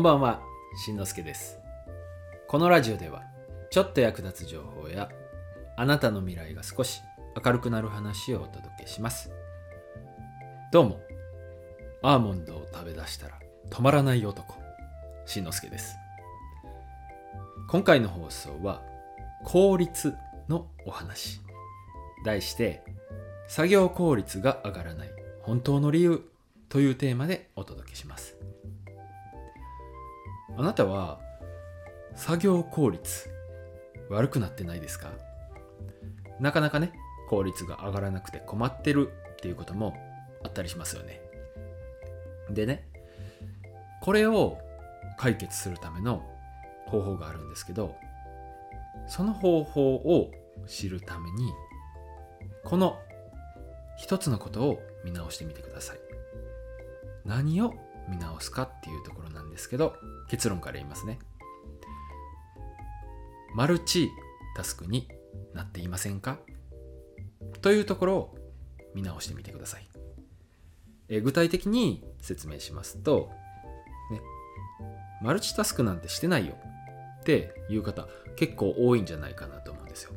んばんは、しんのすけです。このラジオでは、ちょっと役立つ情報や、あなたの未来が少し明るくなる話をお届けします。どうも、アーモンドを食べ出したら止まらない男、しんのすけです。今回の放送は、効率のお話。題して、作業効率が上がらない本当の理由というテーマでお届けします。あなたは作業効率悪くなってないですか？なかなかね効率が上がらなくて困ってるっていうこともあったりしますよね。でねこれを解決するための方法があるんですけどその方法を知るためにこの一つのことを見直してみてください。何を見直すかっていうところなんですけど結論から言いますね。マルチタスクになっていませんか？というところを見直してみてください。え具体的に説明しますと、ね、マルチタスクなんてしてないよ。っていう方結構多いんじゃないかなと思うんですよ。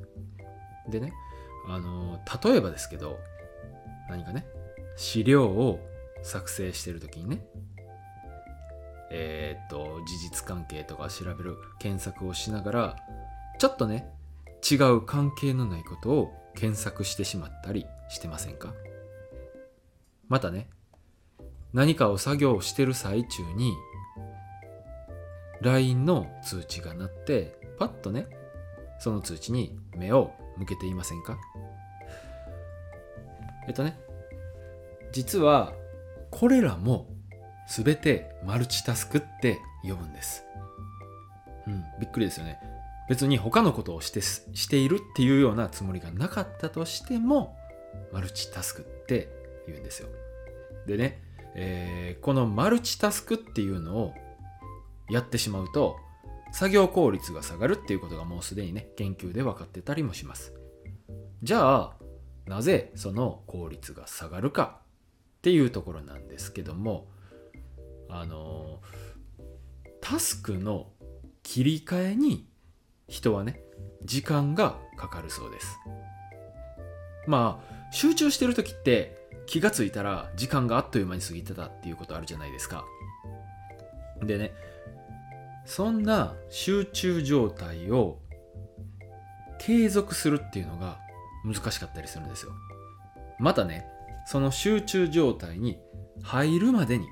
でねあの例えばですけど何かね資料を作成してる時にねえーっと事実関係とか調べる検索をしながらちょっとね違う関係のないことを検索してしまったりしてませんか？またね何かを作業してる最中に LINE の通知が鳴ってパッとねその通知に目を向けていませんか？えっとね実はこれらも全てマルチタスクって呼ぶんです。うん、びっくりですよね。別に他のことをしてしているっていうようなつもりがなかったとしてもマルチタスクって言うんですよ。でね、えーこのマルチタスクっていうのをやってしまうと作業効率が下がるっていうことがもうすでにね研究で分かってたりもします。じゃあなぜその効率が下がるかっていうところなんですけどもあのタスクの切り替えに人はね時間がかかるそうです。まあ集中してる時って気がついたら時間があっという間に過ぎてたっていうことあるじゃないですか。でねそんな集中状態を継続するっていうのが難しかったりするんですよ。またねその集中状態に入るまでに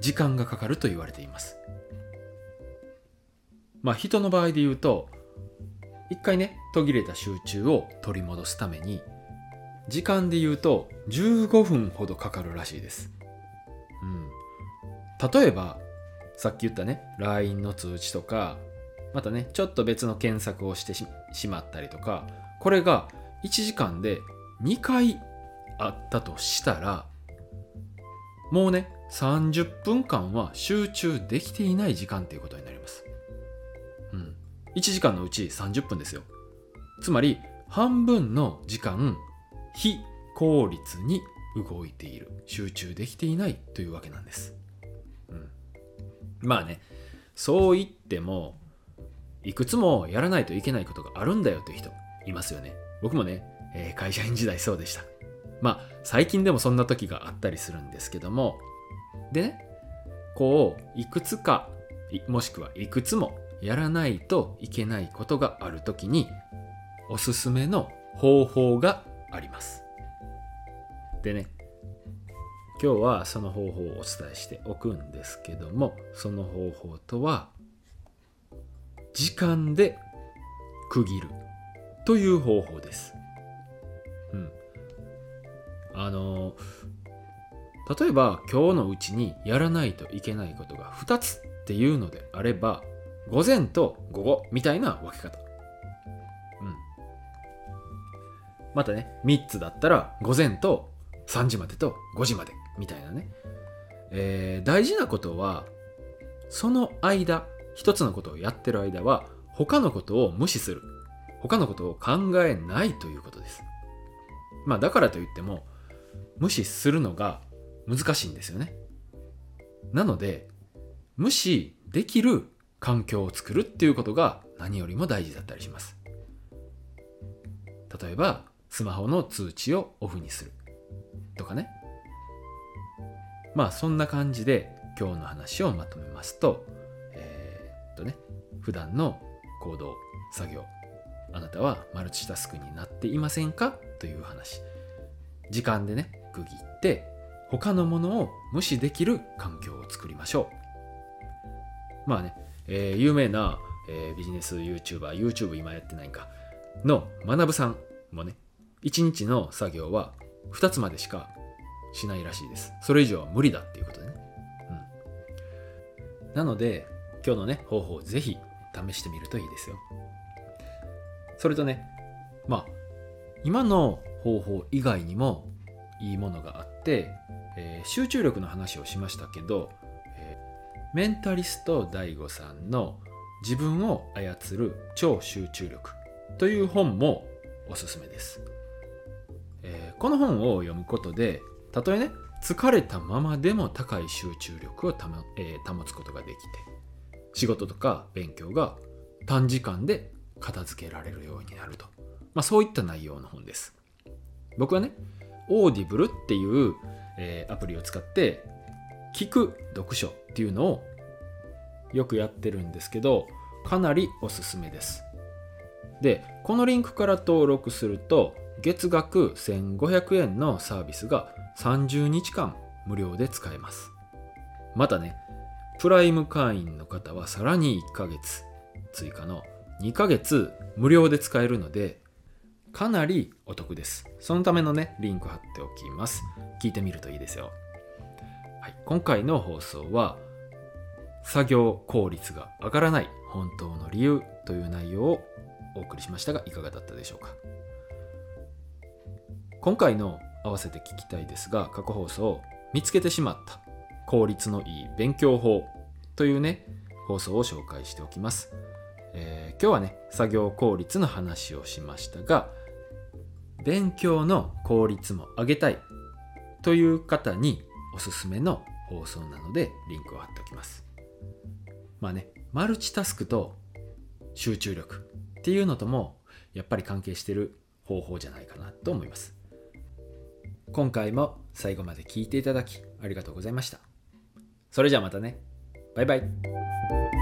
時間がかかると言われています。まあ人の場合で言うと一回ね途切れた集中を取り戻すために時間で言うと15分ほどかかるらしいです。うん。例えばさっき言ったね LINE の通知とかまたねちょっと別の検索をしてししまったりとかこれが1時間で2回あったとしたらもうね30分間は集中できていない時間っていうことになります。うん。1時間のうち30分ですよ。つまり半分の時間非効率に動いている集中できていないというわけなんです。うん。まあねそう言ってもいくつもやらないといけないことがあるんだよという人いますよね。僕もね、えー会社員時代そうでした。まあ最近でもそんな時があったりするんですけどもでこういくつかもしくはいくつもやらないといけないことがある時におすすめの方法があります。でね今日はその方法をお伝えしておくんですけどもその方法とは時間で区切るという方法です。うん。あの例えば今日のうちにやらないといけないことが2つっていうのであれば午前と午後みたいな分け方。うん。またね3つだったら午前と3時までと5時までみたいなね、えー大事なことはその間一つのことをやってる間は他のことを無視する。他のことを考えないということです。まあだからといっても無視するのが難しいんですよね。なので無視できる環境を作るっていうことが何よりも大事だったりします。例えばスマホの通知をオフにする。とかね。まあそんな感じで今日の話をまとめますとえー、っとね普段の行動作業あなたはマルチタスクになっていませんか？という話。時間でね区切って他のものを無視できる環境を作りましょう。まあね、えー、有名な、えー、ビジネス YouTuber YouTube 今やってないんかの学さんもね1日の作業は2つまでしかしないらしいです。それ以上は無理だっていうことでね、うん、なので今日のね方法をぜひ試してみるといいですよ。それとねまあ今の方法以外にもいいものがあって、えー、集中力の話をしましたけど、えー、メンタリスト DAIGO さんの自分を操る超集中力という本もおすすめです、えー、この本を読むことでたとえね疲れたままでも高い集中力をた、まえー、保つことができて仕事とか勉強が短時間で片付けられるようになると、まあ、そういった内容の本です。僕はねオーディブルっていう、えー、アプリを使って聞く読書っていうのをよくやってるんですけどかなりおすすめです。でこのリンクから登録すると月額1500円のサービスが30日間無料で使えます。またねプライム会員の方はさらに1ヶ月追加の2ヶ月無料で使えるのでかなりお得です。そのためのね、リンク貼っておきます。聞いてみるといいですよ。はい、今回の放送は、作業効率が上がらない本当の理由という内容をお送りしましたが、いかがだったでしょうか。今回の合わせて聞きたいですが、過去放送、見つけてしまった効率のいい勉強法というね、放送を紹介しておきます。えー、今日はね、作業効率の話をしましたが、勉強の効率も上げたいという方におすすめの放送なのでリンクを貼っておきます。まあね、マルチタスクと集中力っていうのともやっぱり関係してる方法じゃないかなと思います。今回も最後まで聞いていただきありがとうございました。それじゃあまたね。バイバイ。